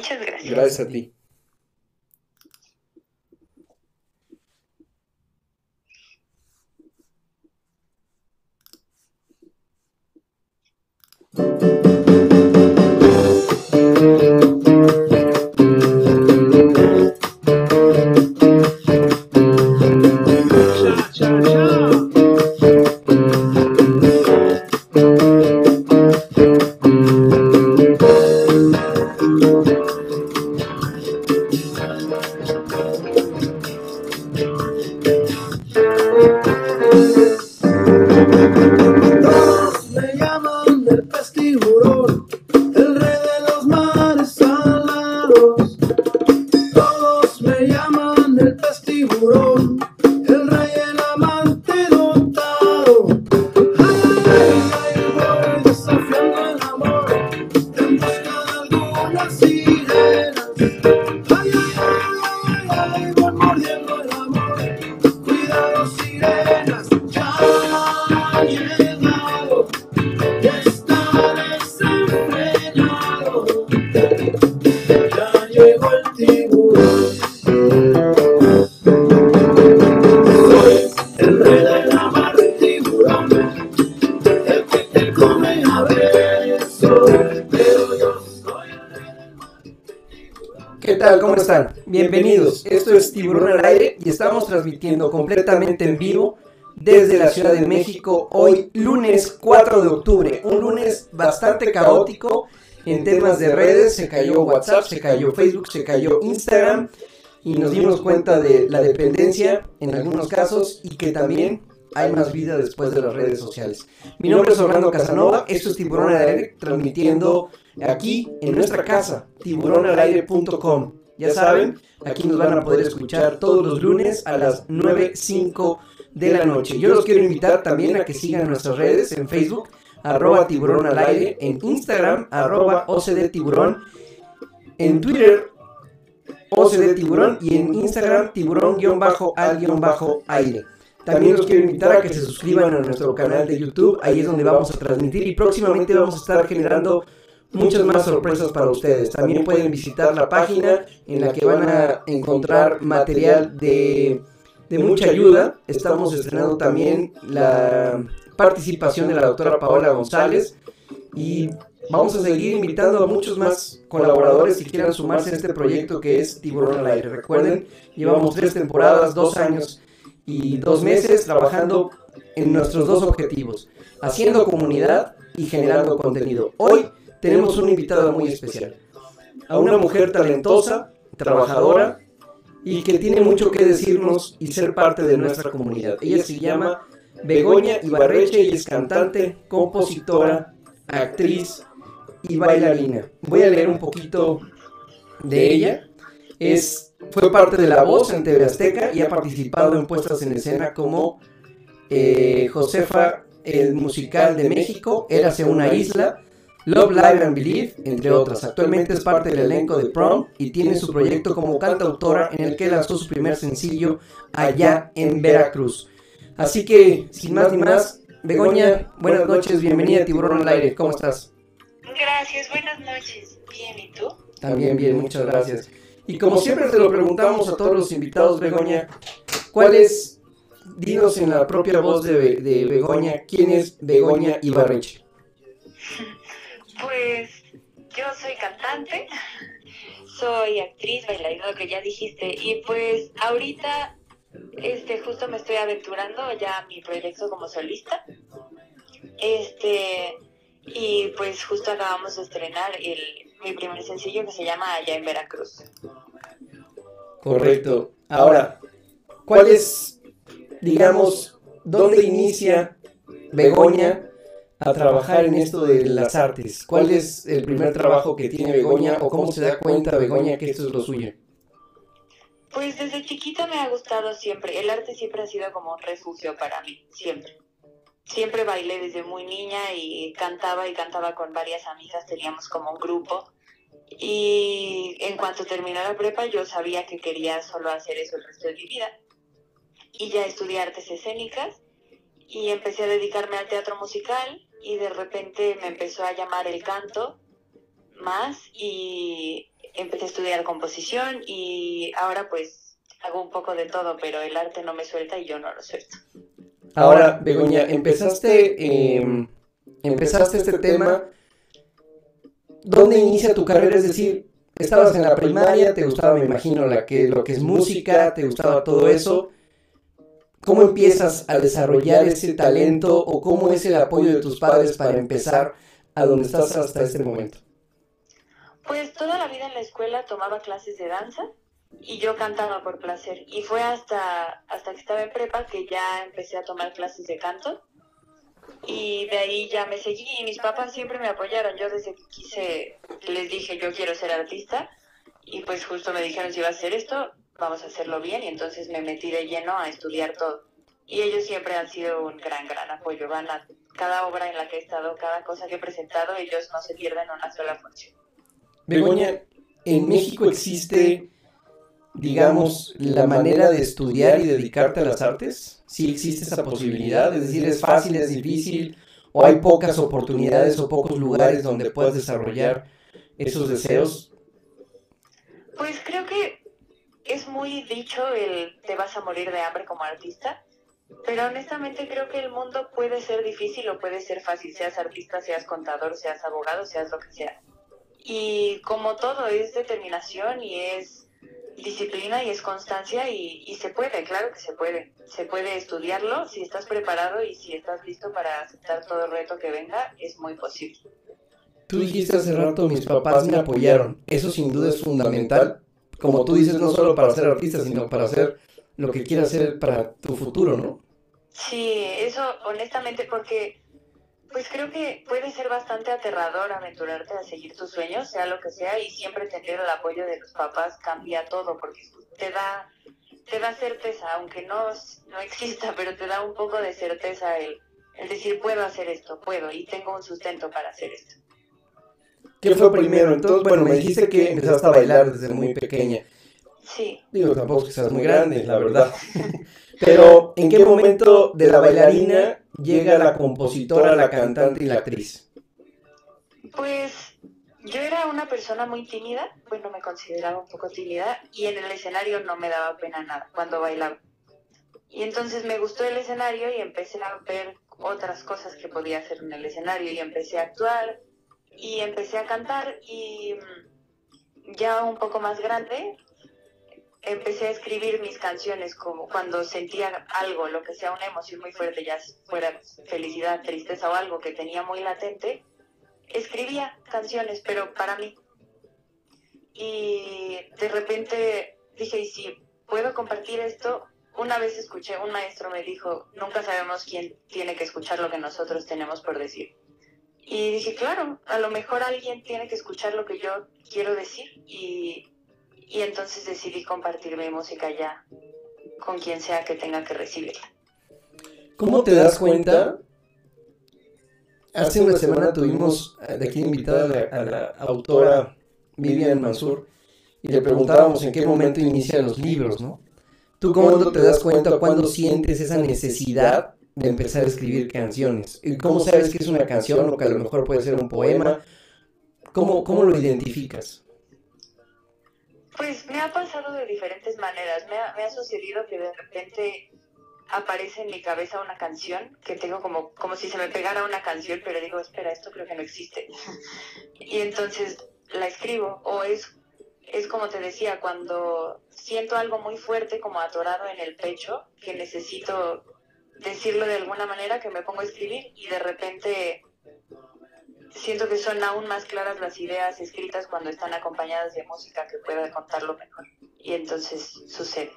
Muchas gracias. Gracias a ti. Transmitiendo completamente en vivo desde la Ciudad de México hoy lunes 4 de octubre, un lunes bastante caótico en temas de redes, se cayó WhatsApp, se cayó Facebook, se cayó Instagram y nos dimos cuenta de la dependencia en algunos casos y que también hay más vida después de las redes sociales. Mi nombre es Orlando Casanova, esto es Tiburón al Aire, transmitiendo aquí en nuestra casa, tiburonalaire.com. Ya saben, aquí nos van a poder escuchar todos los lunes a las 9.05 de la noche. Yo los quiero invitar también a que sigan nuestras redes en Facebook, arroba tiburón al aire, en Instagram, arroba OCD tiburón, en Twitter, OCD tiburón y en Instagram, tiburón-al-aire. También los quiero invitar a que se suscriban a nuestro canal de YouTube, ahí es donde vamos a transmitir y próximamente vamos a estar generando muchas más sorpresas para ustedes. También pueden visitar la página en la que van a encontrar material de, de mucha ayuda. Estamos estrenando también la participación de la doctora Paola González y vamos a seguir invitando a muchos más colaboradores si quieran sumarse a este proyecto que es Tiburón al Aire. Recuerden, llevamos tres temporadas, dos años y dos meses trabajando en nuestros dos objetivos, haciendo comunidad y generando contenido. Hoy tenemos una invitada muy especial. A una mujer talentosa, trabajadora y que tiene mucho que decirnos y ser parte de nuestra comunidad. Ella se llama Begoña Ibarreche y es cantante, compositora, actriz y bailarina. Voy a leer un poquito de ella. Es, fue parte de La Voz en TV Azteca y ha participado en puestas en escena como eh, Josefa, el musical de México, Érase una isla, Love, Live and Believe, entre otras. Actualmente es parte del elenco de Prom y tiene su proyecto como cantautora en el que lanzó su primer sencillo allá en Veracruz. Así que, sin más ni más, Begoña, buenas noches, bienvenida a Tiburón al Aire, ¿cómo estás? Gracias, buenas noches. Bien, ¿y tú? También bien, muchas gracias. Y como siempre te lo preguntamos a todos los invitados, Begoña, ¿cuál es, dinos en la propia voz de, de Begoña, quién es Begoña Ibarreche? Pues yo soy cantante, soy actriz, bailarina, que ya dijiste, y pues ahorita este justo me estoy aventurando ya mi proyecto como solista. Este y pues justo acabamos de estrenar el, mi primer sencillo que se llama Allá en Veracruz. Correcto. Ahora, ¿cuál es, digamos, dónde inicia Begoña a trabajar en esto de las artes? ¿Cuál es el primer trabajo que tiene Begoña o cómo se da cuenta Begoña que esto es lo suyo? Pues desde chiquita me ha gustado siempre. El arte siempre ha sido como un refugio para mí, siempre. Siempre bailé desde muy niña y cantaba y cantaba con varias amigas, teníamos como un grupo. Y en cuanto terminé la prepa yo sabía que quería solo hacer eso el resto de mi vida. Y ya estudié artes escénicas y empecé a dedicarme al teatro musical y de repente me empezó a llamar el canto más y empecé a estudiar composición y ahora pues hago un poco de todo, pero el arte no me suelta y yo no lo suelto. Ahora, Begoña, empezaste, em, empezaste este tema. ¿Dónde inicia tu carrera? Es decir, estabas en la primaria, te gustaba, me imagino, la que, lo que es música, te gustaba todo eso. ¿Cómo empiezas a desarrollar ese talento o cómo es el apoyo de tus padres para empezar a donde estás hasta este momento? Pues toda la vida en la escuela tomaba clases de danza y yo cantaba por placer. Y fue hasta, hasta que estaba en prepa que ya empecé a tomar clases de canto. Y de ahí ya me seguí y mis papás siempre me apoyaron. Yo desde que quise, les dije yo quiero ser artista y pues justo me dijeron si vas a hacer esto, vamos a hacerlo bien y entonces me metí de lleno a estudiar todo. Y ellos siempre han sido un gran, gran apoyo. Van a cada obra en la que he estado, cada cosa que he presentado, ellos no se pierden una sola función. Begoña, en México existe digamos, la manera de estudiar y dedicarte a las artes? ¿Sí existe esa posibilidad? Es decir, ¿es fácil, es difícil? ¿O hay pocas oportunidades o pocos lugares donde puedas desarrollar esos deseos? Pues creo que es muy dicho el te vas a morir de hambre como artista, pero honestamente creo que el mundo puede ser difícil o puede ser fácil, seas artista, seas contador, seas abogado, seas lo que sea. Y como todo es determinación y es disciplina y es constancia y, se puede, claro que se puede. Se puede estudiarlo si estás preparado y si estás listo para aceptar todo el reto que venga, es muy posible. Tú dijiste hace rato, mis papás me apoyaron. Eso sin duda es fundamental. Como tú dices, no solo para ser artista, sino para hacer lo que quieras hacer para tu futuro, ¿no? Sí, eso honestamente porque pues creo que puede ser bastante aterrador aventurarte a seguir tus sueños, sea lo que sea, y siempre tener el apoyo de los papás cambia todo, porque te da, te da certeza, aunque no, no exista, pero te da un poco de certeza el, el decir puedo hacer esto, puedo, y tengo un sustento para hacer esto. ¿Qué fue primero? Entonces, bueno, me dijiste que empezaste a bailar desde muy pequeña. Sí. Digo, tampoco que seas muy grande, la verdad. Pero, ¿en qué momento de la bailarina llega la compositora, la cantante y la actriz? Pues yo era una persona muy tímida, bueno, me consideraba un poco tímida y en el escenario no me daba pena nada cuando bailaba. Y entonces me gustó el escenario y empecé a ver otras cosas que podía hacer en el escenario y empecé a actuar y empecé a cantar y mm, ya un poco más grande empecé a escribir mis canciones como cuando sentía algo, lo que sea una emoción muy fuerte, ya fuera felicidad, tristeza o algo que tenía muy latente, escribía canciones, pero para mí. Y de repente dije, ¿y si puedo compartir esto? Una vez escuché, un maestro me dijo, nunca sabemos quién tiene que escuchar lo que nosotros tenemos por decir. Y dije, claro, a lo mejor alguien tiene que escuchar lo que yo quiero decir y y entonces decidí compartir mi música ya con quien sea que tenga que recibirla. ¿Cómo te das cuenta? Hace una semana tuvimos de aquí invitada a la, autora Vivian Mansur y le preguntábamos en qué momento inician los libros, ¿no? ¿Tú cómo te das cuenta cuando sientes esa necesidad de empezar a escribir canciones? ¿Y cómo sabes que es una canción o que a lo mejor puede ser un poema? ¿Cómo, cómo lo identificas? Pues me ha pasado de diferentes maneras. Me ha, sucedido que de repente aparece en mi cabeza una canción que tengo como, como si se me pegara una canción, pero digo, espera, esto creo que no existe. y entonces la escribo. O es, es como te decía, cuando siento algo muy fuerte, como atorado en el pecho, que necesito decirlo de alguna manera, que me pongo a escribir y de repente siento que son aún más claras las ideas escritas cuando están acompañadas de música que pueda contarlo mejor. Y entonces sucede.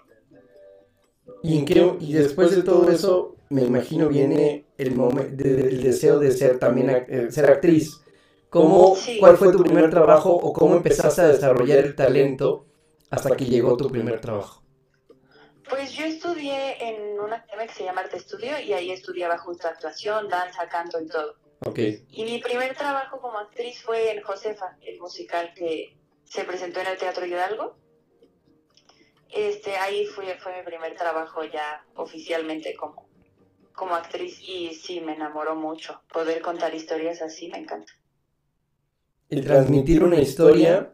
¿Y, en qué, y después de todo eso, me imagino, viene el, el deseo de ser también eh, ser actriz. ¿Cómo, ¿Cuál fue tu primer trabajo o cómo empezaste a desarrollar el talento hasta que llegó tu primer trabajo? Pues yo estudié en una academia que se llama Arte Estudio y ahí estudiaba justo actuación, danza, canto y todo. Y mi primer trabajo como actriz fue en Josefa, el musical que se presentó en el Teatro Hidalgo. Este, ahí fue, fue mi primer trabajo ya oficialmente como, como actriz y sí, me enamoró mucho. Poder contar historias así me encanta. El transmitir una historia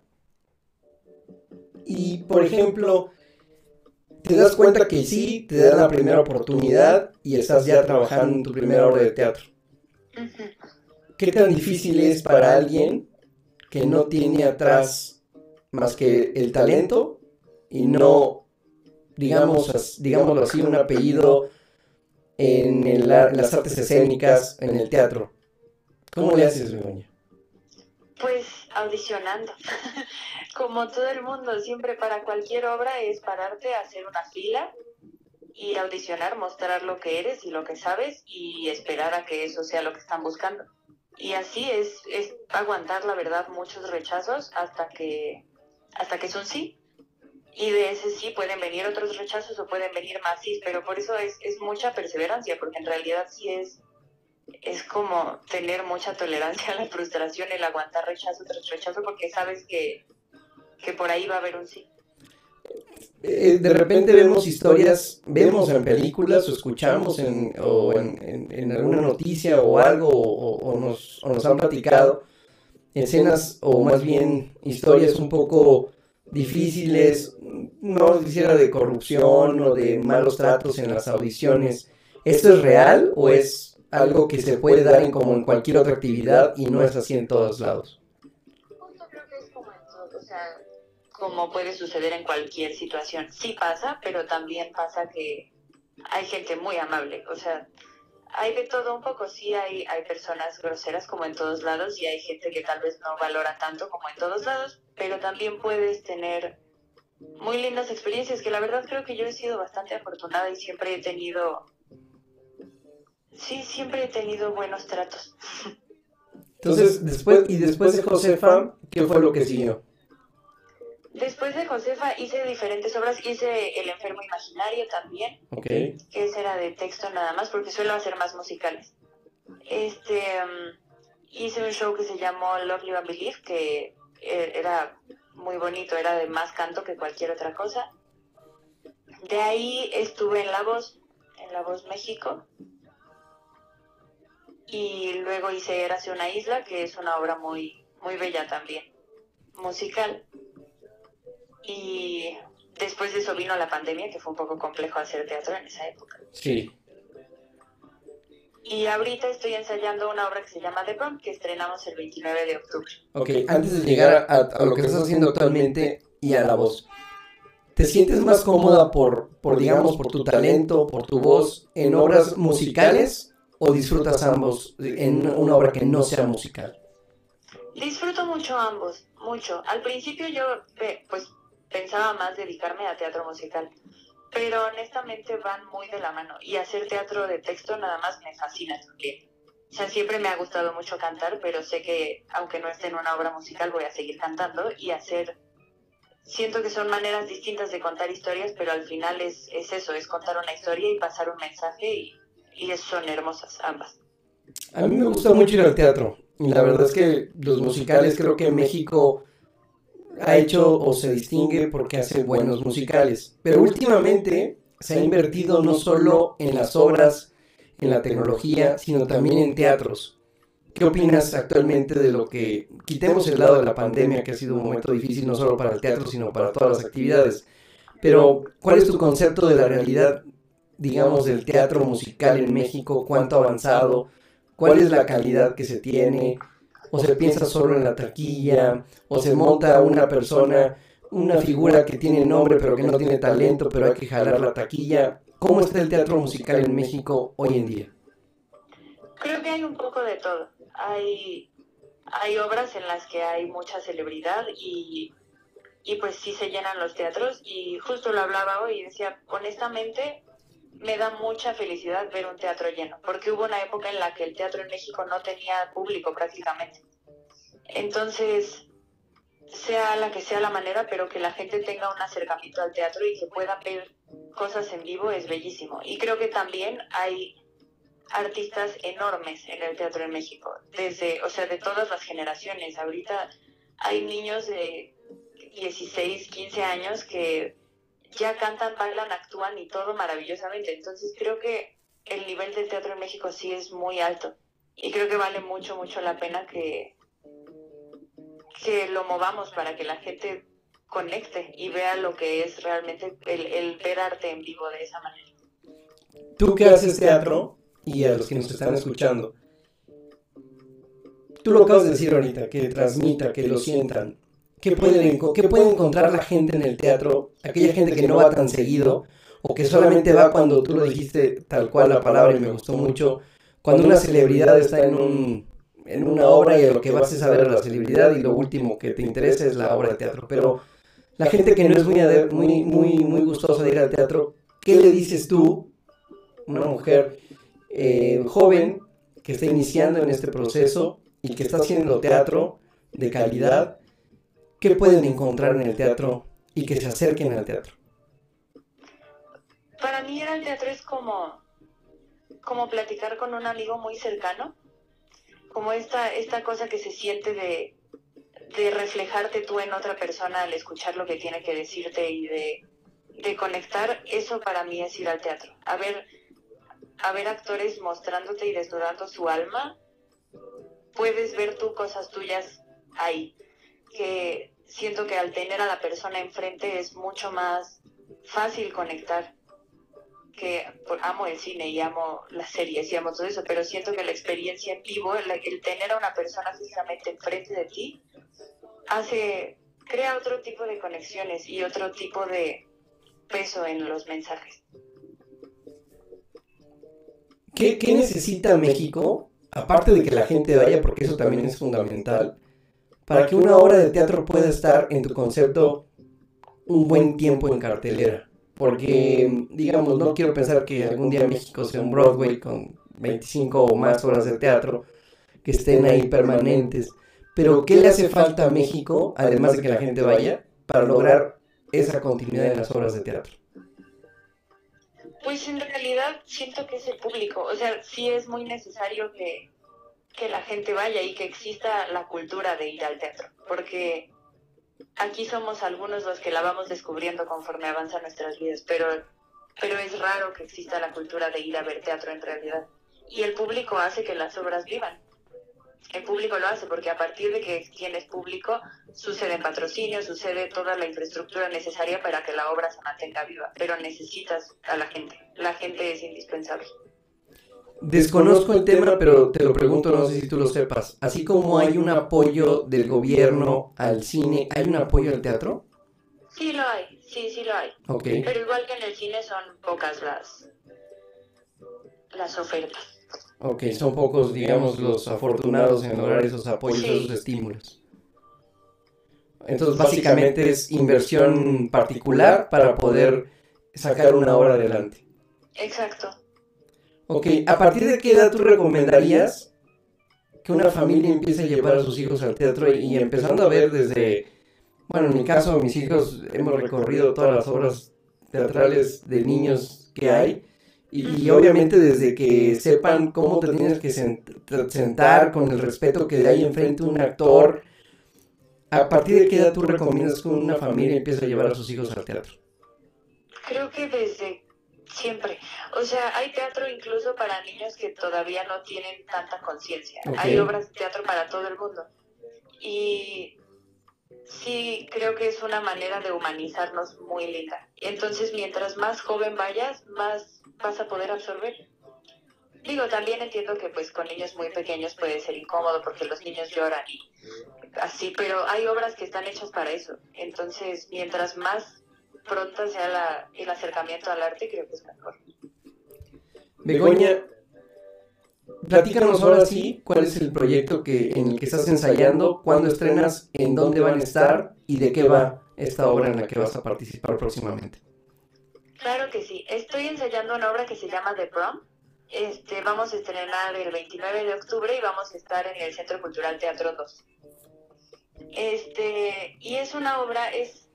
y, por ejemplo, te das cuenta que sí, te dan la primera oportunidad y estás ya trabajando en tu primera obra de teatro. ¿Qué tan difícil es para alguien que no tiene atrás más que el talento y no, digamos, digámoslo así, un apellido en, las artes escénicas, en el teatro? ¿Cómo le haces, Begoña? Pues audicionando. Como todo el mundo, siempre para cualquier obra es pararte, hacer una fila, ir a audicionar, mostrar lo que eres y lo que sabes y esperar a que eso sea lo que están buscando. Y así es, es aguantar, la verdad, muchos rechazos hasta que, hasta que es un sí. Y de ese sí pueden venir otros rechazos o pueden venir más sí, pero por eso es, es mucha perseverancia, porque en realidad sí es es como tener mucha tolerancia a la frustración, el aguantar rechazo tras rechazo, porque sabes que, por ahí va a haber un sí. Eh, de repente vemos historias, vemos en películas o escuchamos en, o en, alguna noticia o algo, o, nos, o nos han platicado escenas o más bien historias un poco difíciles, no quisiera de corrupción o de malos tratos en las audiciones. ¿Esto es real o es algo que se puede dar en como en cualquier otra actividad y no es así en todos lados. Justo creo que es como como puede suceder en cualquier situación. Sí pasa, pero también pasa que hay gente muy amable, o sea, hay de todo un poco, sí hay, hay personas groseras como en todos lados y hay gente que tal vez no valora tanto como en todos lados, pero también puedes tener muy lindas experiencias que la verdad creo que yo he sido bastante afortunada y siempre he tenido Sí, siempre he tenido buenos tratos. Entonces, después, y después de Josefa, ¿qué fue lo que siguió? Después de Josefa hice diferentes obras, hice El enfermo imaginario también, okay. que ese era de texto nada más, porque suelo hacer más musicales. Este, um, hice un show que se llamó Love, You and Believe, que eh, era muy bonito, era de más canto que cualquier otra cosa. De ahí estuve en La Voz, en La Voz México, y luego hice Érase una isla, que es una obra muy, muy bella también, musical. Y después de eso vino la pandemia, que fue un poco complejo hacer teatro en esa época. Sí. Y ahorita estoy ensayando una obra que se llama The Prom, que estrenamos el 29 de octubre. Ok, antes de llegar a, lo que estás haciendo actualmente y a la voz, ¿te sientes más cómoda por, por, digamos, por tu talento, por tu voz en obras musicales o disfrutas ambos en una obra que no sea musical? Disfruto mucho ambos, mucho. Al principio yo pues pensaba más dedicarme a teatro musical, pero honestamente van muy de la mano y hacer teatro de texto nada más me fascina también. O sea, siempre me ha gustado mucho cantar, pero sé que aunque no esté en una obra musical voy a seguir cantando y hacer... Siento que son maneras distintas de contar historias, pero al final es, es eso, es contar una historia y pasar un mensaje y y son hermosas ambas. A mí me gusta mucho ir al teatro. La verdad es que los musicales creo que México ha hecho o se distingue porque hace buenos musicales. Pero últimamente se ha invertido no solo en las obras, en la tecnología, sino también en teatros. ¿Qué opinas actualmente de lo que quitemos el lado de la pandemia, que ha sido un momento difícil no solo para el teatro, sino para todas las actividades? Pero, ¿cuál es tu concepto de la realidad digamos, del teatro musical en México, cuánto ha avanzado, cuál es la calidad que se tiene, o se piensa solo en la taquilla, o se monta una persona, una figura que tiene nombre pero que no tiene talento, pero hay que jalar la taquilla. ¿Cómo está el teatro musical en México hoy en día? Creo que hay un poco de todo. Hay, hay obras en las que hay mucha celebridad y, y pues sí se llenan los teatros y justo lo hablaba hoy y decía, honestamente, me da mucha felicidad ver un teatro lleno, porque hubo una época en la que el teatro en México no tenía público prácticamente. Entonces, sea la que sea la manera, pero que la gente tenga un acercamiento al teatro y que pueda ver cosas en vivo es bellísimo. Y creo que también hay artistas enormes en el teatro en México, desde, o sea, de todas las generaciones. Ahorita hay niños de 16, 15 años que ya cantan, bailan, actúan y todo maravillosamente. Entonces creo que el nivel del teatro en México sí es muy alto y creo que vale mucho, mucho la pena que, que lo movamos para que la gente conecte y vea lo que es realmente el, el ver arte en vivo de esa manera. Tú que haces teatro y a los que nos están escuchando, tú lo acabas de decir ahorita, que transmita, que lo sientan. ¿Qué pueden, ¿Qué puede encontrar la gente en el teatro? Aquella gente que no va tan seguido o que solamente va cuando tú lo dijiste tal cual la palabra y me gustó mucho, cuando una celebridad está en, un, en una obra y lo que vas es a ver a la celebridad y lo último que te interesa es la obra de teatro. Pero la gente que no es muy, muy, muy, muy gustosa de ir al teatro, ¿qué le dices tú, una mujer eh, joven que está iniciando en este proceso y que está haciendo teatro de calidad? ¿Qué pueden encontrar en el teatro y que se acerquen al teatro? Para mí ir al teatro es como, como platicar con un amigo muy cercano, como esta, esta cosa que se siente de, de reflejarte tú en otra persona al escuchar lo que tiene que decirte y de, de conectar, eso para mí es ir al teatro. A ver, a ver actores mostrándote y desnudando su alma, puedes ver tú cosas tuyas ahí que siento que al tener a la persona enfrente es mucho más fácil conectar. Que amo el cine y amo las series y amo todo eso, pero siento que la experiencia en vivo, el, tener a una persona físicamente enfrente de ti, hace, crea otro tipo de conexiones y otro tipo de peso en los mensajes. ¿Qué, ¿Qué, necesita México? Aparte de que la gente vaya, porque eso también es fundamental, para que una obra de teatro pueda estar en tu concepto un buen tiempo en cartelera. Porque, digamos, no quiero pensar que algún día México sea un Broadway con 25 o más horas de teatro que estén ahí permanentes. Pero, ¿qué le hace falta a México, además de que la gente vaya, para lograr esa continuidad en las obras de teatro? Pues en realidad siento que es el público. O sea, sí es muy necesario que, que la gente vaya y que exista la cultura de ir al teatro, porque aquí somos algunos los que la vamos descubriendo conforme avanzan nuestras vidas, pero, pero es raro que exista la cultura de ir a ver teatro en realidad. Y el público hace que las obras vivan. El público lo hace porque a partir de que tienes público sucede patrocinio, sucede toda la infraestructura necesaria para que la obra se mantenga viva, pero necesitas a la gente. La gente es indispensable. Desconozco el tema, pero te lo pregunto, no sé si tú lo sepas. Así como hay un apoyo del gobierno al cine, ¿hay un apoyo al teatro? Sí lo hay, sí, sí lo hay. Okay. Pero igual que en el cine son pocas las, las ofertas. Ok, son pocos, digamos, los afortunados en lograr esos apoyos, esos estímulos. Entonces, básicamente es inversión particular para poder sacar una obra adelante. Exacto. Ok, ¿a partir de qué edad tú recomendarías que una familia empiece a llevar a sus hijos al teatro y, empezando a ver desde, bueno, en mi caso, mis hijos hemos recorrido todas las obras teatrales de niños que hay y, obviamente desde que sepan cómo te tienes que sentar con el respeto que hay enfrente un actor, ¿a partir de qué edad tú recomiendas que una familia empiece a llevar a sus hijos al teatro? Creo que desde Siempre. O sea, hay teatro incluso para niños que todavía no tienen tanta conciencia. Hay obras de teatro para todo el mundo. Y sí, creo que es una manera de humanizarnos muy linda. Entonces, mientras más joven vayas, más vas a poder absorber. Digo, también entiendo que pues con niños muy pequeños puede ser incómodo porque los niños lloran y así, pero hay obras que están hechas para eso. Entonces, mientras más pronto sea el acercamiento al arte, creo que es mejor. Begoña, platícanos ahora sí cuál es el proyecto que, en el que estás ensayando, cuándo estrenas, en dónde van a estar y de qué va esta obra en la que vas a participar próximamente. Claro que sí. Estoy ensayando una obra que se llama The Prom. Este, vamos a estrenar el 29 de octubre y vamos a estar en el Centro Cultural Teatro 2. Este, y es una obra, es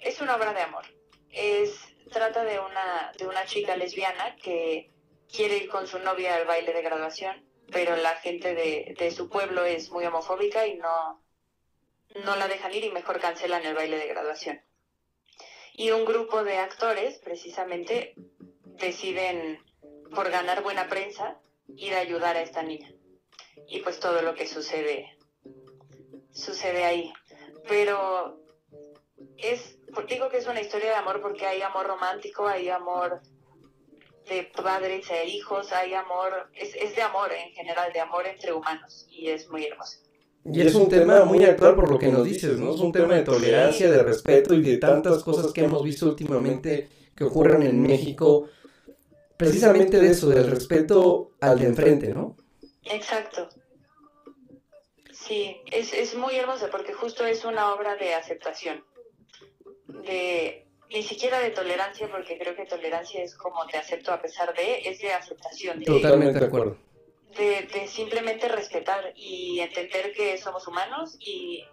es una obra de amor. Es, trata de una, de una chica lesbiana que quiere ir con su novia al baile de graduación, pero la gente de, su pueblo es muy homofóbica y no, no la dejan ir y mejor cancelan el baile de graduación. Y un grupo de actores, precisamente, deciden, por ganar buena prensa, ir a ayudar a esta niña. Y pues todo lo que sucede, sucede ahí. Pero es, digo que es una historia de amor porque hay amor romántico, hay amor de padres e hijos, hay amor, es, es de amor en general, de amor entre humanos y es muy hermoso. Y es un tema muy actual por lo que nos dices, ¿no? Es un tema de tolerancia, de respeto y de tantas cosas que hemos visto últimamente que ocurren en México, precisamente de eso, del respeto al de enfrente, ¿no? Exacto. Sí, es, es muy hermoso porque justo es una obra de aceptación, de ni siquiera de tolerancia, porque creo que tolerancia es como te acepto a pesar de, es de aceptación. Totalmente de acuerdo. De, de, simplemente respetar y entender que somos humanos y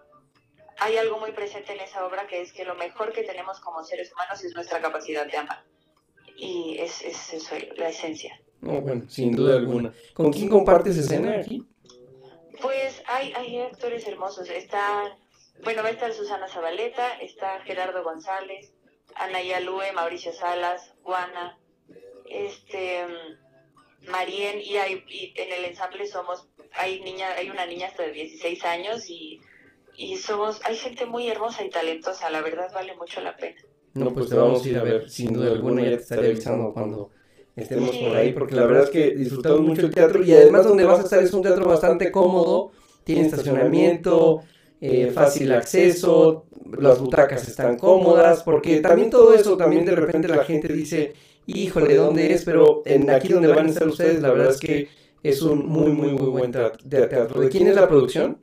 hay algo muy presente en esa obra que es que lo mejor que tenemos como seres humanos es nuestra capacidad de amar. Y es, es eso, la esencia. bueno, sin duda alguna. ¿Con quién compartes escena aquí? Pues hay, hay actores hermosos. Está, bueno, va a estar Susana Zabaleta, está Gerardo González, Anaya Lue, Mauricio Salas, Juana, este, Marien, y, hay, en el ensamble somos, hay niña, hay una niña hasta de 16 años y, y somos, hay gente muy hermosa y talentosa, la verdad vale mucho la pena. No, pues te vamos a ir a ver, sin duda alguna, ya te estaré avisando cuando estemos por ahí, porque la verdad es que disfrutamos mucho el teatro y además donde vas a estar es un teatro bastante cómodo, tiene estacionamiento, eh, fácil acceso, las butacas están cómodas, porque también todo eso, también de repente la gente dice, híjole, ¿dónde es? Pero en aquí donde van a estar ustedes, la verdad es que es un muy, muy, muy buen teatro. ¿De quién es la producción?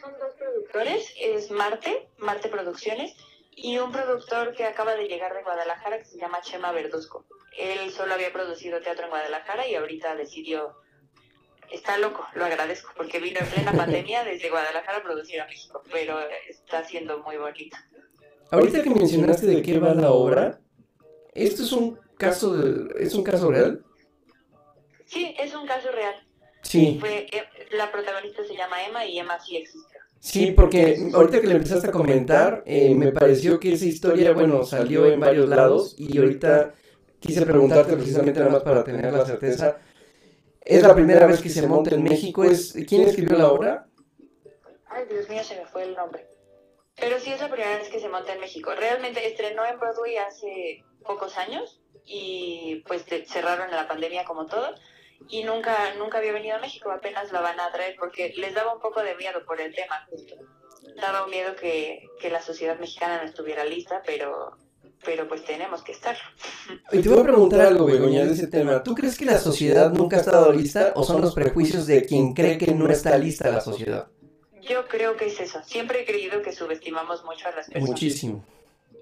son dos productores, es Marte, Marte Producciones, y un productor que acaba de llegar de Guadalajara que se llama Chema Verduzco. Él solo había producido teatro en Guadalajara y ahorita decidió está loco, lo agradezco, porque vino en plena pandemia desde Guadalajara a producir a México, pero está siendo muy bonito. Ahorita que mencionaste de qué va la obra, ¿esto es un caso de, es un caso real? Sí, es un caso real. Sí. Fue, eh, la protagonista se llama Emma y Emma sí existe. Sí, porque ahorita que le empezaste a comentar, eh, me pareció que esa historia, bueno, salió en varios lados y ahorita quise preguntarte precisamente nada más para tener la certeza es la primera vez que se monta en México. Es, ¿Quién escribió la obra? Ay, Dios mío, se me fue el nombre. Pero sí es la primera vez que se monta en México. Realmente estrenó en Broadway hace pocos años y pues cerraron la pandemia como todo y nunca nunca había venido a México, apenas la van a traer porque les daba un poco de miedo por el tema justo. Daba un miedo que, que la sociedad mexicana no estuviera lista, pero pero pues tenemos que estar. Y te voy a preguntar algo, Begoña, de ese tema. ¿Tú crees que la sociedad nunca ha estado lista o son los prejuicios de quien cree que no está lista la sociedad? Yo creo que es eso. Siempre he creído que subestimamos mucho a las personas. Muchísimo.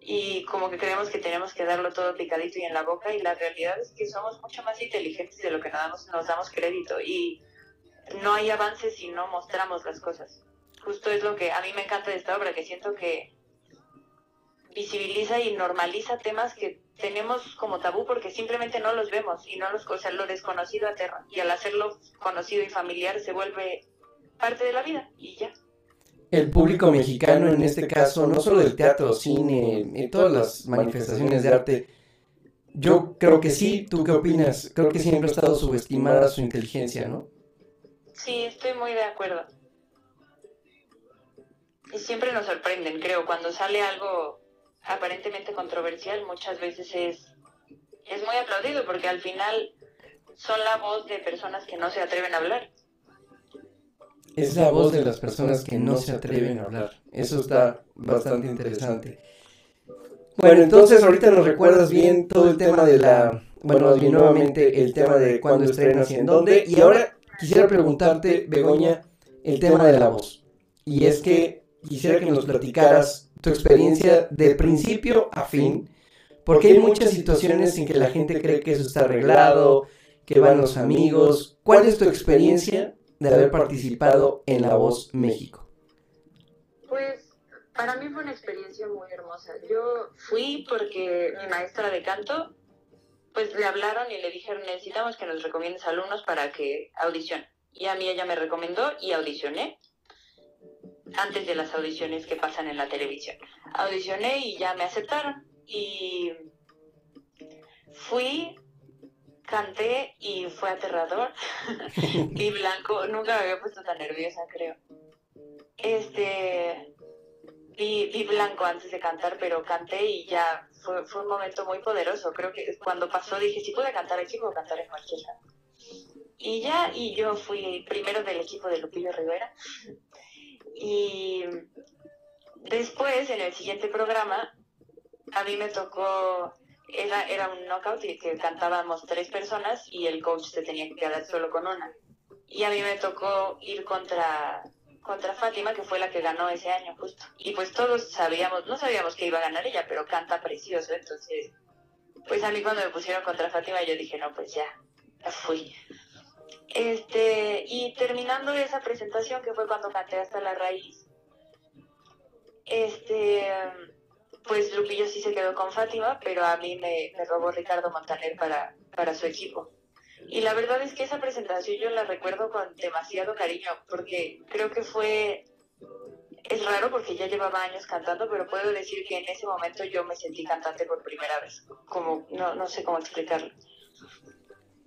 Y como que creemos que tenemos que darlo todo picadito y en la boca y la realidad es que somos mucho más inteligentes de lo que nos damos, nos damos crédito y no hay avances si no mostramos las cosas. Justo es lo que a mí me encanta de esta obra, que siento que visibiliza y normaliza temas que tenemos como tabú porque simplemente no los vemos y no los, o sea, lo desconocido aterra y al hacerlo conocido y familiar se vuelve parte de la vida y ya. El público mexicano en este caso, no solo del teatro, cine, en todas las manifestaciones de arte, yo creo que sí, ¿tú qué opinas? Creo que siempre ha estado subestimada su inteligencia, ¿no? Sí, estoy muy de acuerdo. Y siempre nos sorprenden, creo, cuando sale algo aparentemente controversial muchas veces es, es muy aplaudido porque al final son la voz de personas que no se atreven a hablar. Es la voz de las personas que no se atreven a hablar. Eso está bastante interesante. Bueno, entonces ahorita nos recuerdas bien todo el tema de la, bueno, bien nuevamente el tema de cuándo estrenas y en dónde. Y ahora quisiera preguntarte, Begoña, el tema de la voz. Y es que quisiera que nos platicaras tu experiencia de principio a fin, porque hay muchas situaciones en que la gente cree que eso está arreglado, que van los amigos. ¿Cuál es tu experiencia de haber participado en La Voz México? Pues para mí fue una experiencia muy hermosa. Yo fui porque mi maestra de canto, pues le hablaron y le dijeron, necesitamos que nos recomiendes alumnos para que audicionen. Y a mí ella me recomendó y audicioné antes de las audiciones que pasan en la televisión. Audicioné y ya me aceptaron. Y fui, canté y fue aterrador. y blanco, nunca me había puesto tan nerviosa, creo. Este, vi, blanco antes de cantar, pero canté y ya fue, fue un momento muy poderoso. Creo que cuando pasó dije, si puedo cantar aquí, puedo cantar en cualquier lado. Y ya, y yo fui primero del equipo de Lupillo Rivera. Y después, en el siguiente programa, a mí me tocó, era, era un knockout y que cantábamos tres personas y el coach se tenía que quedar solo con una. Y a mí me tocó ir contra, contra Fátima, que fue la que ganó ese año justo. Y pues todos sabíamos, no sabíamos que iba a ganar ella, pero canta precioso, entonces, pues a mí cuando me pusieron contra Fátima yo dije, no, pues ya, ya fui. Este, y terminando esa presentación, que fue cuando canté hasta la raíz, este, pues Lupillo sí se quedó con Fátima, pero a mí me, me robó Ricardo Montaner para, para su equipo. Y la verdad es que esa presentación yo la recuerdo con demasiado cariño, porque creo que fue, es raro porque ya llevaba años cantando, pero puedo decir que en ese momento yo me sentí cantante por primera vez, como, no, no sé cómo explicarlo.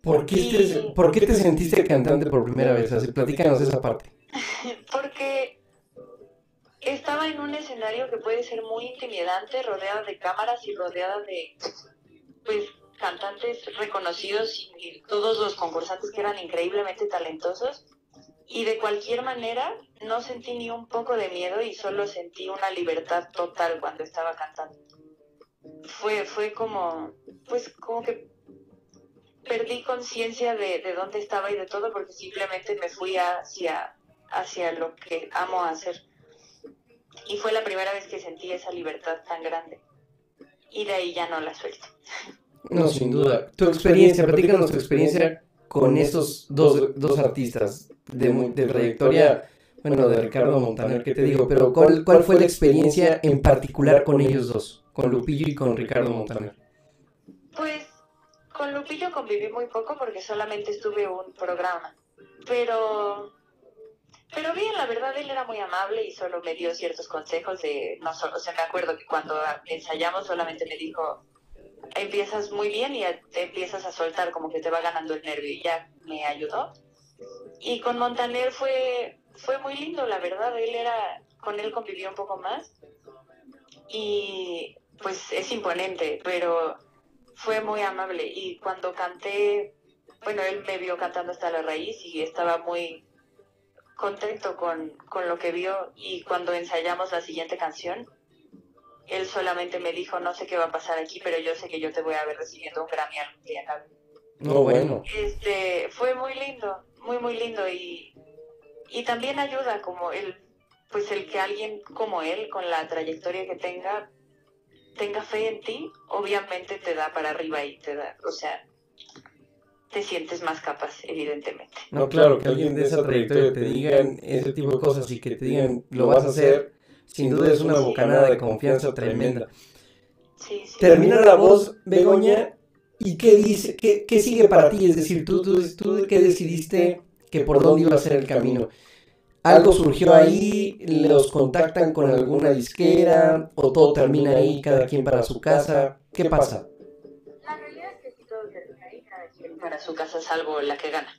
¿Por qué, te, ¿Por qué te sentiste cantante por primera vez? Así, platícanos esa parte. porque estaba en un escenario que puede ser muy intimidante, rodeada de cámaras y rodeada de, pues, cantantes reconocidos y todos los concursantes que eran increíblemente talentosos. Y de cualquier manera no sentí ni un poco de miedo y solo sentí una libertad total cuando estaba cantando. Fue, fue como, pues como que perdí conciencia de, de dónde estaba y de todo porque simplemente me fui hacia, hacia lo que amo hacer. Y fue la primera vez que sentí esa libertad tan grande. Y de ahí ya no la suelto. No, sin duda. Tu experiencia, platícanos tu experiencia con estos dos, dos artistas de, de trayectoria, bueno, de Ricardo Montaner, que te digo, pero ¿cuál, ¿cuál fue la experiencia en particular con ellos dos, con Lupillo y con Ricardo Montaner? Pues con Lupillo conviví muy poco porque solamente estuve un programa, pero pero bien, la verdad él era muy amable y solo me dio ciertos consejos de no solo, o sea, me acuerdo que cuando ensayamos solamente me dijo empiezas muy bien y te empiezas a soltar como que te va ganando el nervio y ya me ayudó. Y con Montaner fue, fue muy lindo, la verdad, él era, con él convivió un poco más y pues es imponente, pero fue muy amable y cuando canté, bueno, él me vio cantando hasta la raíz y estaba muy contento con, con lo que vio y cuando ensayamos la siguiente canción, él solamente me dijo, no sé qué va a pasar aquí, pero yo sé que yo te voy a ver recibiendo un Grammy algún día. No, bueno. Este, fue muy lindo, muy, muy lindo y, y también ayuda como él, pues el que alguien como él, con la trayectoria que tenga, tenga fe en ti, obviamente te da para arriba y te da, o sea, te sientes más capaz, evidentemente. No, claro, que alguien de esa trayectoria te digan ese tipo de cosas y que te digan, lo vas a hacer sin duda es una bocanada de confianza tremenda. Termina la voz, Begoña, ¿y qué dice? ¿Qué, qué sigue para ti? Es decir, tú, tú, tú qué decidiste que por dónde iba a ser el camino. ¿Algo surgió ahí? ¿Los contactan con alguna disquera? ¿O todo termina ahí, cada quien para su casa? ¿Qué pasa? La realidad es que si todo termina ahí, cada quien para su casa, salvo la que gana.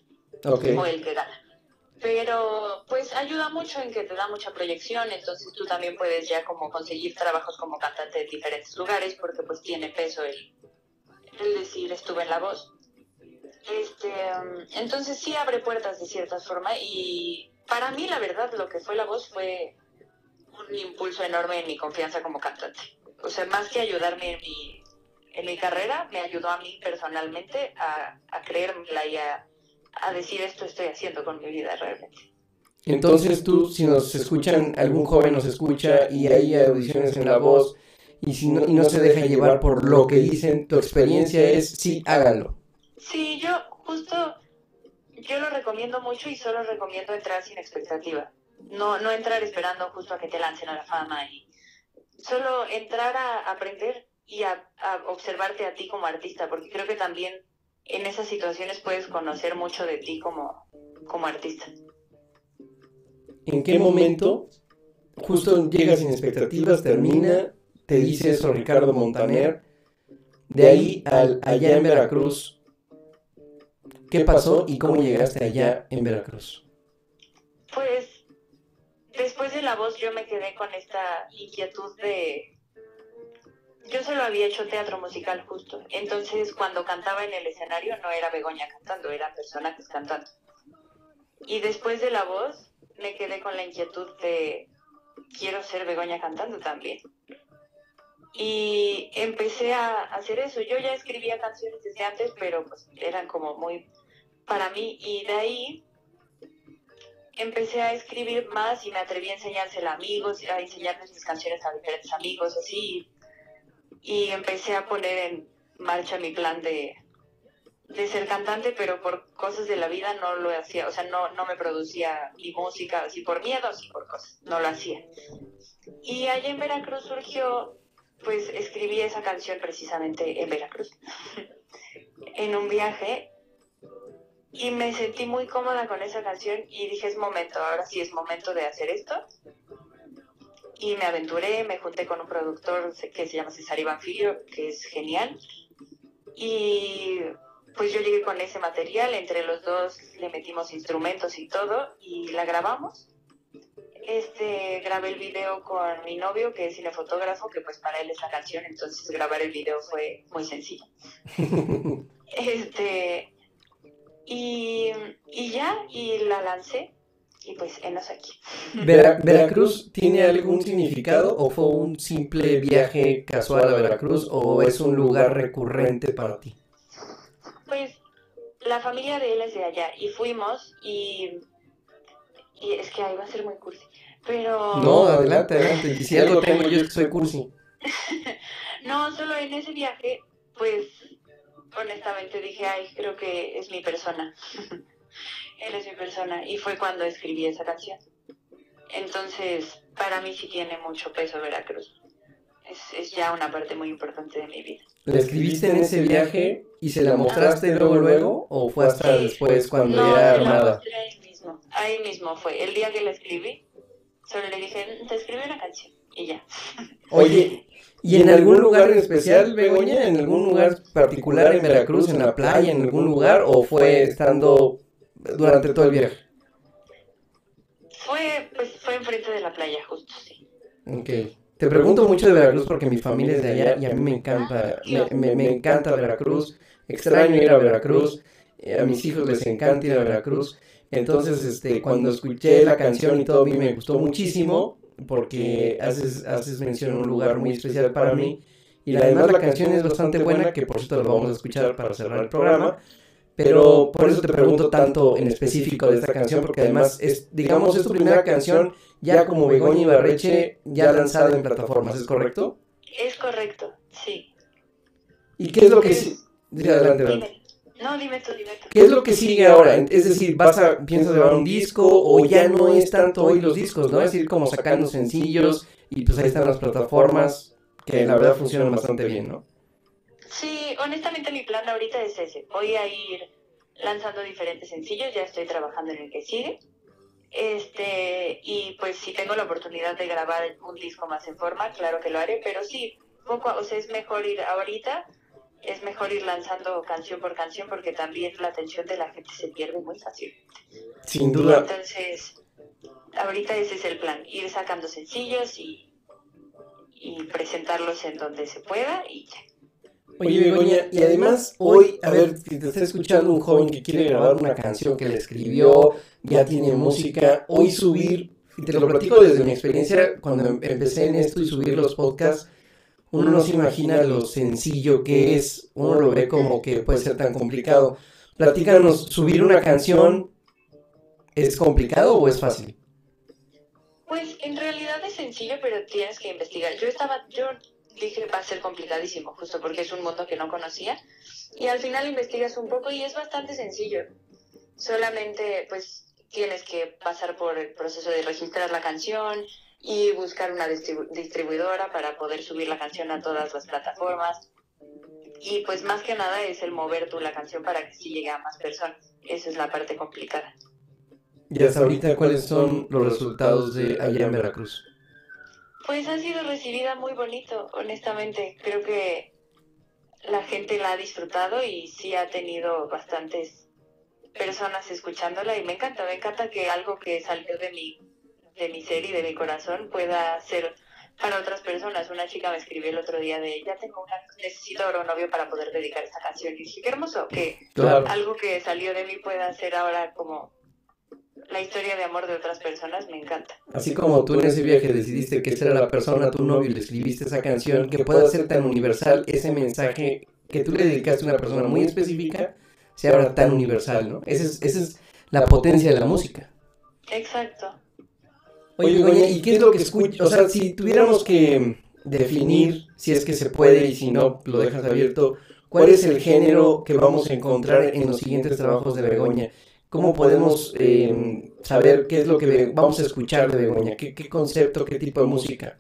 Okay. O el que gana pero pues ayuda mucho en que te da mucha proyección, entonces tú también puedes ya como conseguir trabajos como cantante en diferentes lugares porque pues tiene peso el, el decir estuve en la voz. Este, entonces sí abre puertas de cierta forma y para mí la verdad lo que fue la voz fue un impulso enorme en mi confianza como cantante. O sea, más que ayudarme en mi, en mi carrera, me ayudó a mí personalmente a, a creérmela y a a decir esto estoy haciendo con mi vida realmente. Entonces tú, si nos escuchan, algún joven nos escucha y hay audiciones en la voz y, si no, y no se deja llevar por lo que dicen, tu experiencia es sí, háganlo. Sí, yo justo, yo lo recomiendo mucho y solo recomiendo entrar sin expectativa. No, no entrar esperando justo a que te lancen a la fama y solo entrar a aprender y a, observarte a ti como artista, porque creo que también en esas situaciones puedes conocer mucho de ti como, como artista. ¿En qué momento justo llegas sin expectativas, termina, te dice eso Ricardo Montaner, de ahí al, allá en Veracruz, ¿qué pasó y cómo llegaste allá en Veracruz? Pues después de la voz yo me quedé con esta inquietud de... Yo solo había hecho teatro musical justo, entonces cuando cantaba en el escenario no era Begoña cantando, era personajes cantando. Y después de la voz me quedé con la inquietud de quiero ser Begoña cantando también. Y empecé a hacer eso. Yo ya escribía canciones desde antes, pero pues eran como muy para mí. Y de ahí empecé a escribir más y me atreví a enseñársela a amigos, a enseñarles mis canciones a diferentes amigos, así. Y empecé a poner en marcha mi plan de, de ser cantante, pero por cosas de la vida no lo hacía, o sea, no, no me producía mi música, así por miedo, así por cosas, no lo hacía. Y allá en Veracruz surgió, pues escribí esa canción precisamente en Veracruz, en un viaje, y me sentí muy cómoda con esa canción y dije, es momento, ahora sí es momento de hacer esto. Y me aventuré, me junté con un productor que se llama César Iván Filio, que es genial. Y pues yo llegué con ese material, entre los dos le metimos instrumentos y todo y la grabamos. Este, grabé el video con mi novio, que es cinefotógrafo, que pues para él es la canción, entonces grabar el video fue muy sencillo. este, y, y ya, y la lancé, y pues enos aquí. ¿Veracruz tiene algún significado o fue un simple viaje casual a Veracruz o es un lugar recurrente para ti? Pues la familia de él es de allá y fuimos y, y es que ahí va a ser muy cursi, pero... No, adelante, adelante, y si algo tengo yo es que soy cursi. no, solo en ese viaje, pues honestamente dije, ay, creo que es mi persona. Él es mi persona. Y fue cuando escribí esa canción. Entonces, para mí sí tiene mucho peso Veracruz. Es, es ya una parte muy importante de mi vida. ¿La escribiste en ese viaje y se la mostraste luego, luego? ¿O fue hasta después cuando no, era armada? ahí mismo. Ahí mismo fue. El día que la escribí, solo le dije, te escribí una canción. Y ya. Oye, ¿y en algún lugar en especial, Begoña? ¿En algún lugar particular en Veracruz, en la playa, en algún lugar? ¿O fue estando durante todo el viaje? Fue, pues, fue enfrente de la playa, justo, sí. Ok. Te pregunto mucho de Veracruz porque mi familia es de allá y a mí me encanta, me, me- me encanta Veracruz, extraño ir a Veracruz, eh, a mis hijos les encanta ir a Veracruz, entonces este, cuando escuché la canción y todo a mí me gustó muchísimo porque haces, haces mención a un lugar muy especial para mí y además la canción es bastante buena que por cierto la vamos a escuchar para cerrar el programa, pero por eso te pregunto tanto en específico de esta canción porque además es, digamos, es tu primera canción ya como Begoña Ibarreche, ya lanzada en plataformas, ¿es correcto? Es correcto, sí. ¿Y qué es lo que sí? Dile adelante, adelante. No, dime tú, dime tú. ¿Qué es lo que sigue ahora? Es decir, ¿vas a, piensas grabar un disco o ya no es tanto hoy los discos, ¿no? Es decir, como sacando sencillos y pues ahí están las plataformas que la verdad funcionan bastante bien, ¿no? Sí, honestamente mi plan ahorita es ese. Voy a ir lanzando diferentes sencillos, ya estoy trabajando en el que sigue. Este, y pues si tengo la oportunidad de grabar un disco más en forma, claro que lo haré, pero sí, poco, o sea, es mejor ir ahorita, es mejor ir lanzando canción por canción porque también la atención de la gente se pierde muy fácil. Sin duda. Entonces, ahorita ese es el plan, ir sacando sencillos y, y presentarlos en donde se pueda y ya. Oye, Begoña, y además hoy, a ver, si te está escuchando un joven que quiere grabar una canción que le escribió, ya tiene música, hoy subir, y te lo platico desde mi experiencia, cuando em- empecé en esto y subir los podcasts, uno no se imagina lo sencillo que es, uno lo ve como que puede ser tan complicado. Platícanos, ¿subir una canción es complicado o es fácil? Pues en realidad es sencillo, pero tienes que investigar. Yo estaba, yo dije va a ser complicadísimo, justo porque es un mundo que no conocía. Y al final investigas un poco y es bastante sencillo. Solamente pues tienes que pasar por el proceso de registrar la canción y buscar una distribu- distribuidora para poder subir la canción a todas las plataformas. Y pues más que nada es el mover tú la canción para que sí llegue a más personas. Esa es la parte complicada. Y hasta ahorita, ¿cuáles son los resultados de allá en Veracruz? Pues ha sido recibida muy bonito, honestamente. Creo que la gente la ha disfrutado y sí ha tenido bastantes personas escuchándola y me encanta, me encanta que algo que salió de mi de mi ser y de mi corazón pueda ser para otras personas. Una chica me escribió el otro día de, ya tengo una, necesito ahora un novio para poder dedicar esta canción. Y dije, qué hermoso, que algo que salió de mí pueda ser ahora como la historia de amor de otras personas, me encanta. Así como tú en ese viaje decidiste que esa era la persona, tu novio, y le escribiste esa canción, que pueda ser tan universal, ese mensaje que tú le dedicaste a una persona muy específica, sea ahora tan universal, ¿no? Esa es, esa es la potencia de la música. Exacto. Oye, ¿y qué es lo que escuchas? O sea, si tuviéramos que definir, si es que se puede y si no, lo dejas abierto, ¿cuál es el género que vamos a encontrar en los siguientes trabajos de Begoña? ¿Cómo podemos eh, saber qué es lo que vamos a escuchar de Begoña? ¿Qué, ¿Qué concepto, qué tipo de música?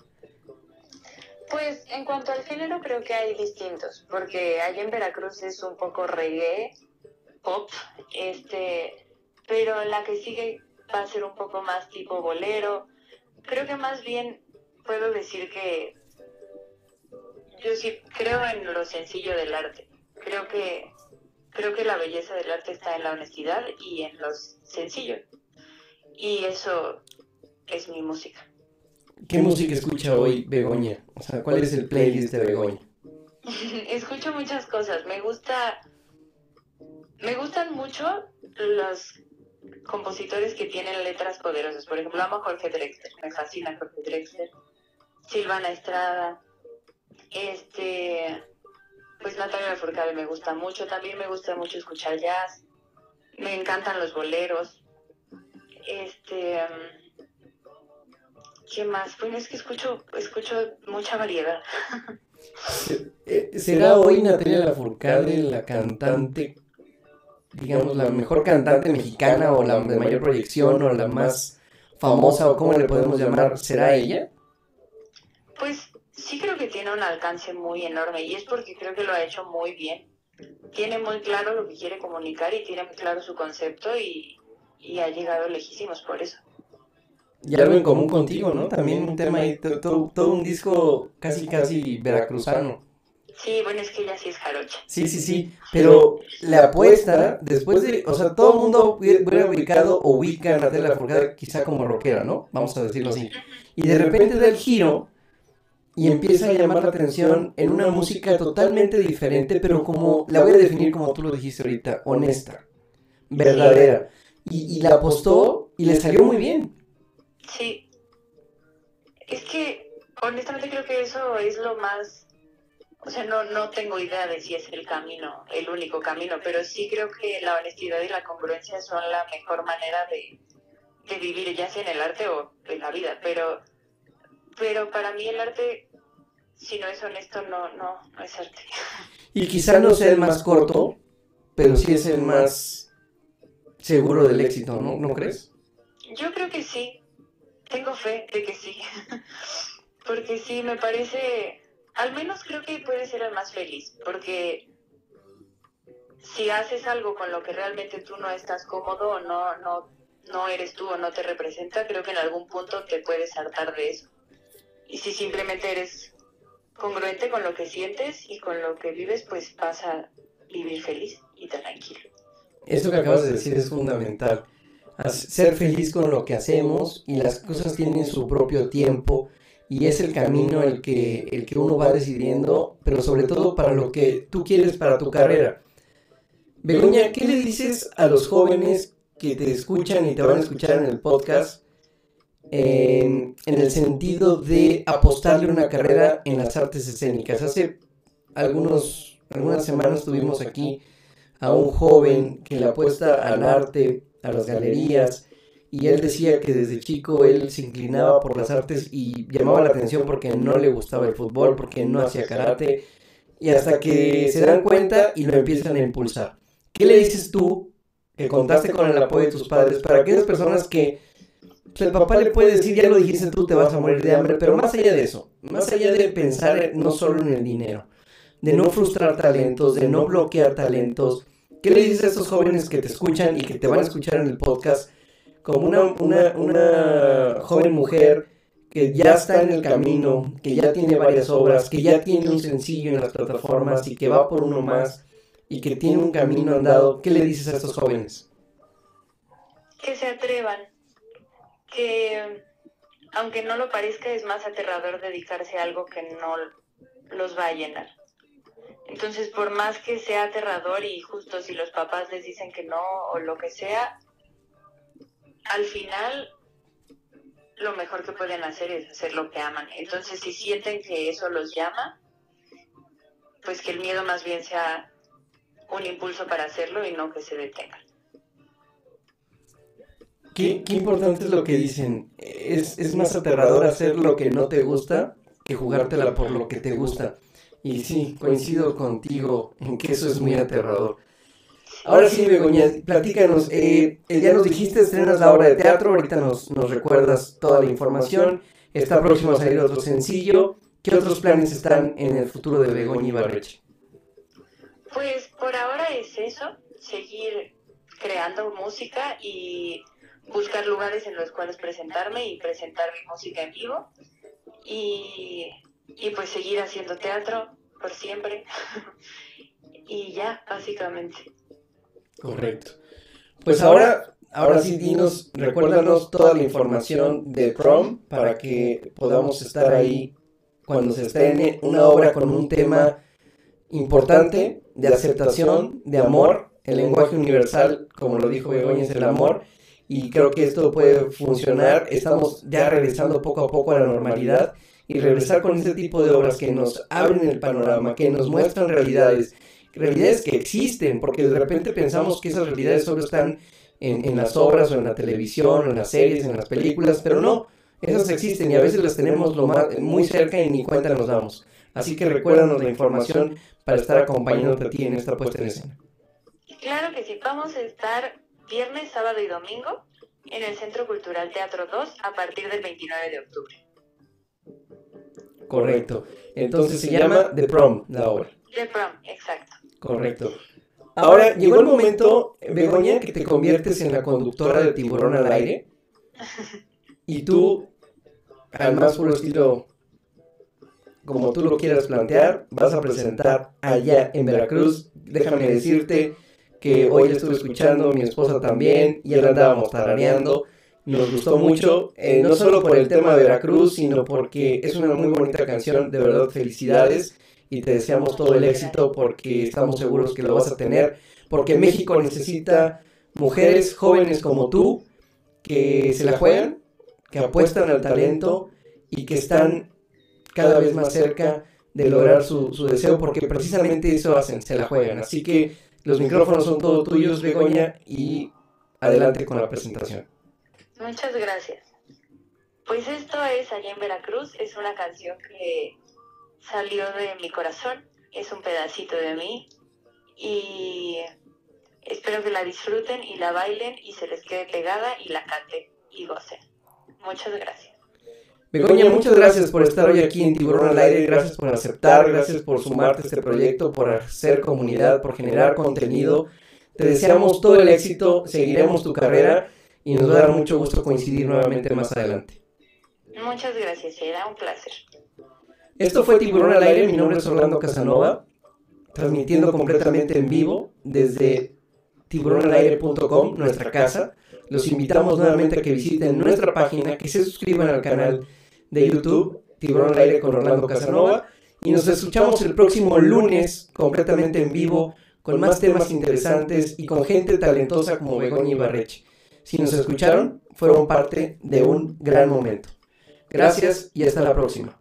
Pues en cuanto al género creo que hay distintos, porque allá en Veracruz es un poco reggae, pop, este, pero la que sigue va a ser un poco más tipo bolero. Creo que más bien puedo decir que yo sí creo en lo sencillo del arte. Creo que creo que la belleza del arte está en la honestidad y en lo sencillo. Y eso es mi música. ¿Qué música escucha hoy Begoña? O sea, ¿cuál es el playlist de Begoña? Escucho muchas cosas. Me gusta me gustan mucho los compositores que tienen letras poderosas. Por ejemplo, amo a Jorge Drexler, me fascina Jorge Drexler. Silvana Estrada, este, pues Natalia Lafourcade me gusta mucho. También me gusta mucho escuchar jazz. Me encantan los boleros. Este, ¿qué más? Bueno, es que escucho, escucho mucha variedad. Eh, ¿Será hoy Natalia Lafourcade la cantante digamos, la mejor cantante mexicana o la de mayor proyección o la más famosa o cómo le podemos llamar, ¿será ella? Pues sí creo que tiene un alcance muy enorme y es porque creo que lo ha hecho muy bien. Tiene muy claro lo que quiere comunicar y tiene muy claro su concepto y, ha llegado lejísimos por eso. Y algo en común contigo, ¿no? También un tema ahí, todo, todo un disco casi, casi veracruzano. Sí, bueno, es que ella sí es jarocha. Sí, sí, sí, pero la apuesta, después de, o sea, todo el mundo hubiera ubicado o ubica a Natalia Lafourcade quizá como rockera, ¿no? Vamos a decirlo así. Y de repente da el giro y empieza a llamar la atención en una música totalmente diferente, pero como, la voy a definir como tú lo dijiste ahorita, honesta, verdadera. Y, y la apostó y le salió muy bien. Sí. Es que, honestamente creo que eso es lo más o sea, no, no tengo idea de si es el camino, el único camino, pero sí creo que la honestidad y la congruencia son la mejor manera de, vivir, ya sea en el arte o en la vida. Pero, pero para mí el arte, si no es honesto, no, no, no es arte. Y quizá no sea el más corto, pero sí es el más seguro del éxito, ¿no? ¿No crees? Yo creo que sí. Tengo fe de que sí. Porque sí, me parece al menos creo que puede ser el más feliz, porque si haces algo con lo que realmente tú no estás cómodo o no, no, no eres tú o no te representa, creo que en algún punto te puedes hartar de eso. Y si simplemente eres congruente con lo que sientes y con lo que vives, pues vas a vivir feliz y tranquilo. Esto que acabas de decir es fundamental. Ser feliz con lo que hacemos y las cosas tienen su propio tiempo y es el camino el que, el que uno va decidiendo, pero sobre todo para lo que tú quieres para tu carrera. Begoña, ¿qué le dices a los jóvenes que te escuchan y te van a escuchar en el podcast en, el sentido de apostarle una carrera en las artes escénicas? Hace algunos, algunas semanas tuvimos aquí a un joven que le apuesta al arte, a las galerías, y él decía que desde chico él se inclinaba por las artes y llamaba la atención porque no le gustaba el fútbol, porque no hacía karate, y hasta que se dan cuenta y lo empiezan a impulsar. ¿Qué le dices tú, que contaste con el apoyo de tus padres, para aquellas personas que pues, el papá le puede decir, ya lo dijiste tú, te vas a morir de hambre, pero más allá de eso, más allá de pensar no solo en el dinero, de no frustrar talentos, de no bloquear talentos, ¿qué le dices a esos jóvenes que te escuchan y que te van a escuchar en el podcast? Como una, una, una joven mujer que ya está en el camino, que ya tiene varias obras, que ya tiene un sencillo en las plataformas y que va por uno más y que tiene un camino andado, ¿qué le dices a estos jóvenes? Que se atrevan, que, aunque no lo parezca, es más aterrador dedicarse a algo que no los va a llenar. Entonces, por más que sea aterrador y justo si los papás les dicen que no o lo que sea, al final lo mejor que pueden hacer es hacer lo que aman. Entonces, si sienten que eso los llama, pues que el miedo más bien sea un impulso para hacerlo y no que se detengan. Qué, importante es lo que dicen. Es, es más aterrador hacer lo que no te gusta que jugártela por lo que te gusta. Y sí, coincido contigo en que eso es muy aterrador. Ahora sí, Begoña, platícanos. Eh, ya nos dijiste, estrenas la obra de teatro, ahorita nos, nos recuerdas toda la información. Está próximo a salir otro sencillo. ¿Qué otros planes están en el futuro de Begoña Ibarreche? Pues por ahora es eso, seguir creando música y buscar lugares en los cuales presentarme y presentar mi música en vivo. Y, y pues seguir haciendo teatro por siempre. y ya, básicamente. Correcto. Pues ahora, ahora sí, dinos, recuérdanos toda la información de Prom para que podamos estar ahí cuando se estrene una obra con un tema importante de aceptación, de amor. El lenguaje universal, como lo dijo Begoña, es el amor. Y creo que esto puede funcionar. Estamos ya regresando poco a poco a la normalidad y regresar con este tipo de obras que nos abren el panorama, que nos muestran realidades, realidades que existen, porque de repente pensamos que esas realidades solo están en, las obras o en la televisión, o en las series, en las películas, pero no, esas existen y a veces las tenemos lo más, muy cerca y ni cuenta nos damos. Así que recuérdanos la información para estar acompañándote a ti en esta puesta en escena. Claro que sí, vamos a estar viernes, sábado y domingo en el Centro Cultural Teatro 2 a partir del 29 de octubre. Correcto. Entonces se llama The Prom, la obra. The Prom, exacto. Correcto. Ahora llegó el momento, Begoña, que te conviertes en la conductora de Tiburón al aire. Y tú, al más puro estilo, como tú lo quieras plantear, vas a presentar allá en Veracruz. Déjame decirte que hoy estuve escuchando, mi esposa también, y él andábamos tarareando nos gustó mucho, eh, no solo por el tema de Veracruz, sino porque es una muy bonita canción, de verdad felicidades y te deseamos todo el éxito porque estamos seguros que lo vas a tener, porque México necesita mujeres jóvenes como tú que se la juegan, que apuestan al talento y que están cada vez más cerca de lograr su, su deseo, porque precisamente eso hacen, se la juegan. Así que los micrófonos son todos tuyos, Begoña, y adelante con la presentación. Muchas gracias. Pues esto es Allá en Veracruz, es una canción que salió de mi corazón, es un pedacito de mí y espero que la disfruten y la bailen y se les quede pegada y la canten y gocen. Muchas gracias. Begoña, muchas gracias por estar hoy aquí en Tiburón al Aire, gracias por aceptar, gracias por sumarte a este proyecto, por hacer comunidad, por generar contenido. Te deseamos todo el éxito, seguiremos tu carrera y nos va a dar mucho gusto coincidir nuevamente más adelante. Muchas gracias, era un placer. Esto fue Tiburón al Aire, mi nombre es Orlando Casanova, transmitiendo completamente en vivo desde tiburonalaire.com, nuestra casa. Los invitamos nuevamente a que visiten nuestra página, que se suscriban al canal de YouTube, Tiburón al Aire con Orlando Casanova, y nos escuchamos el próximo lunes completamente en vivo con más temas interesantes y con gente talentosa como Begoña Ibarreche. Si nos escucharon, fueron parte de un gran momento. Gracias y hasta la próxima.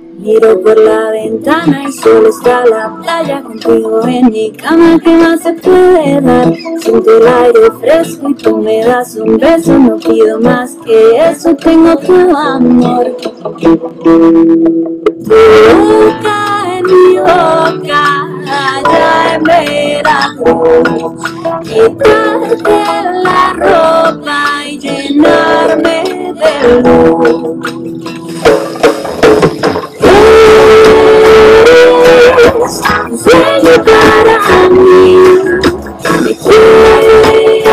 Miro por la ventana y solo está la playa contigo en mi cama. ¿Qué más se puede dar? Siento el aire fresco y tú me das un beso. No pido más que eso, tengo tu amor. Tu boca en mi boca, allá en Veracruz. Quitarte la ropa y llenarme de luz. Eres un sueño para mí, me quieres,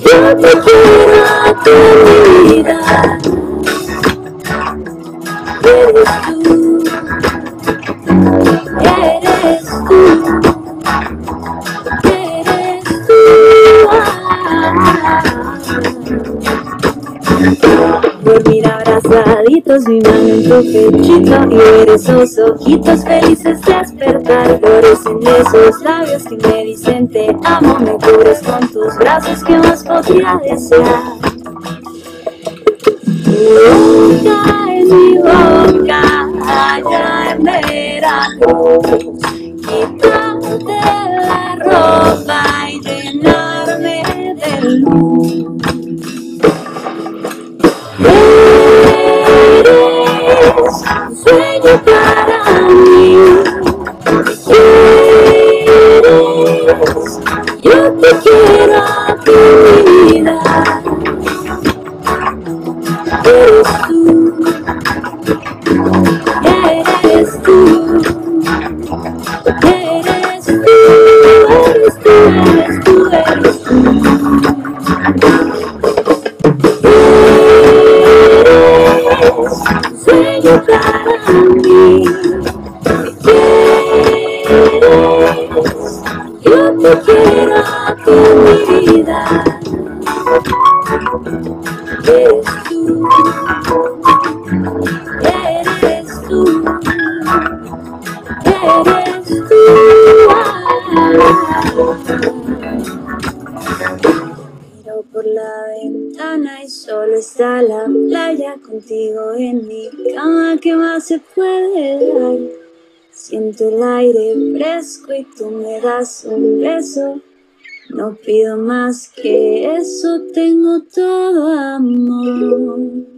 yo te quiero a tu vida. Eres tú, Abrazaditos, mi mano en tu pechito y esos ojitos felices despertar. Florecen esos labios que me dicen te amo, me cubres con tus brazos, ¿qué más podría desear? Boca en mi boca, allá en Veracruz, quitarte la ropa y llenarme de luz. Un beso. No pido más que eso, tengo todo amor.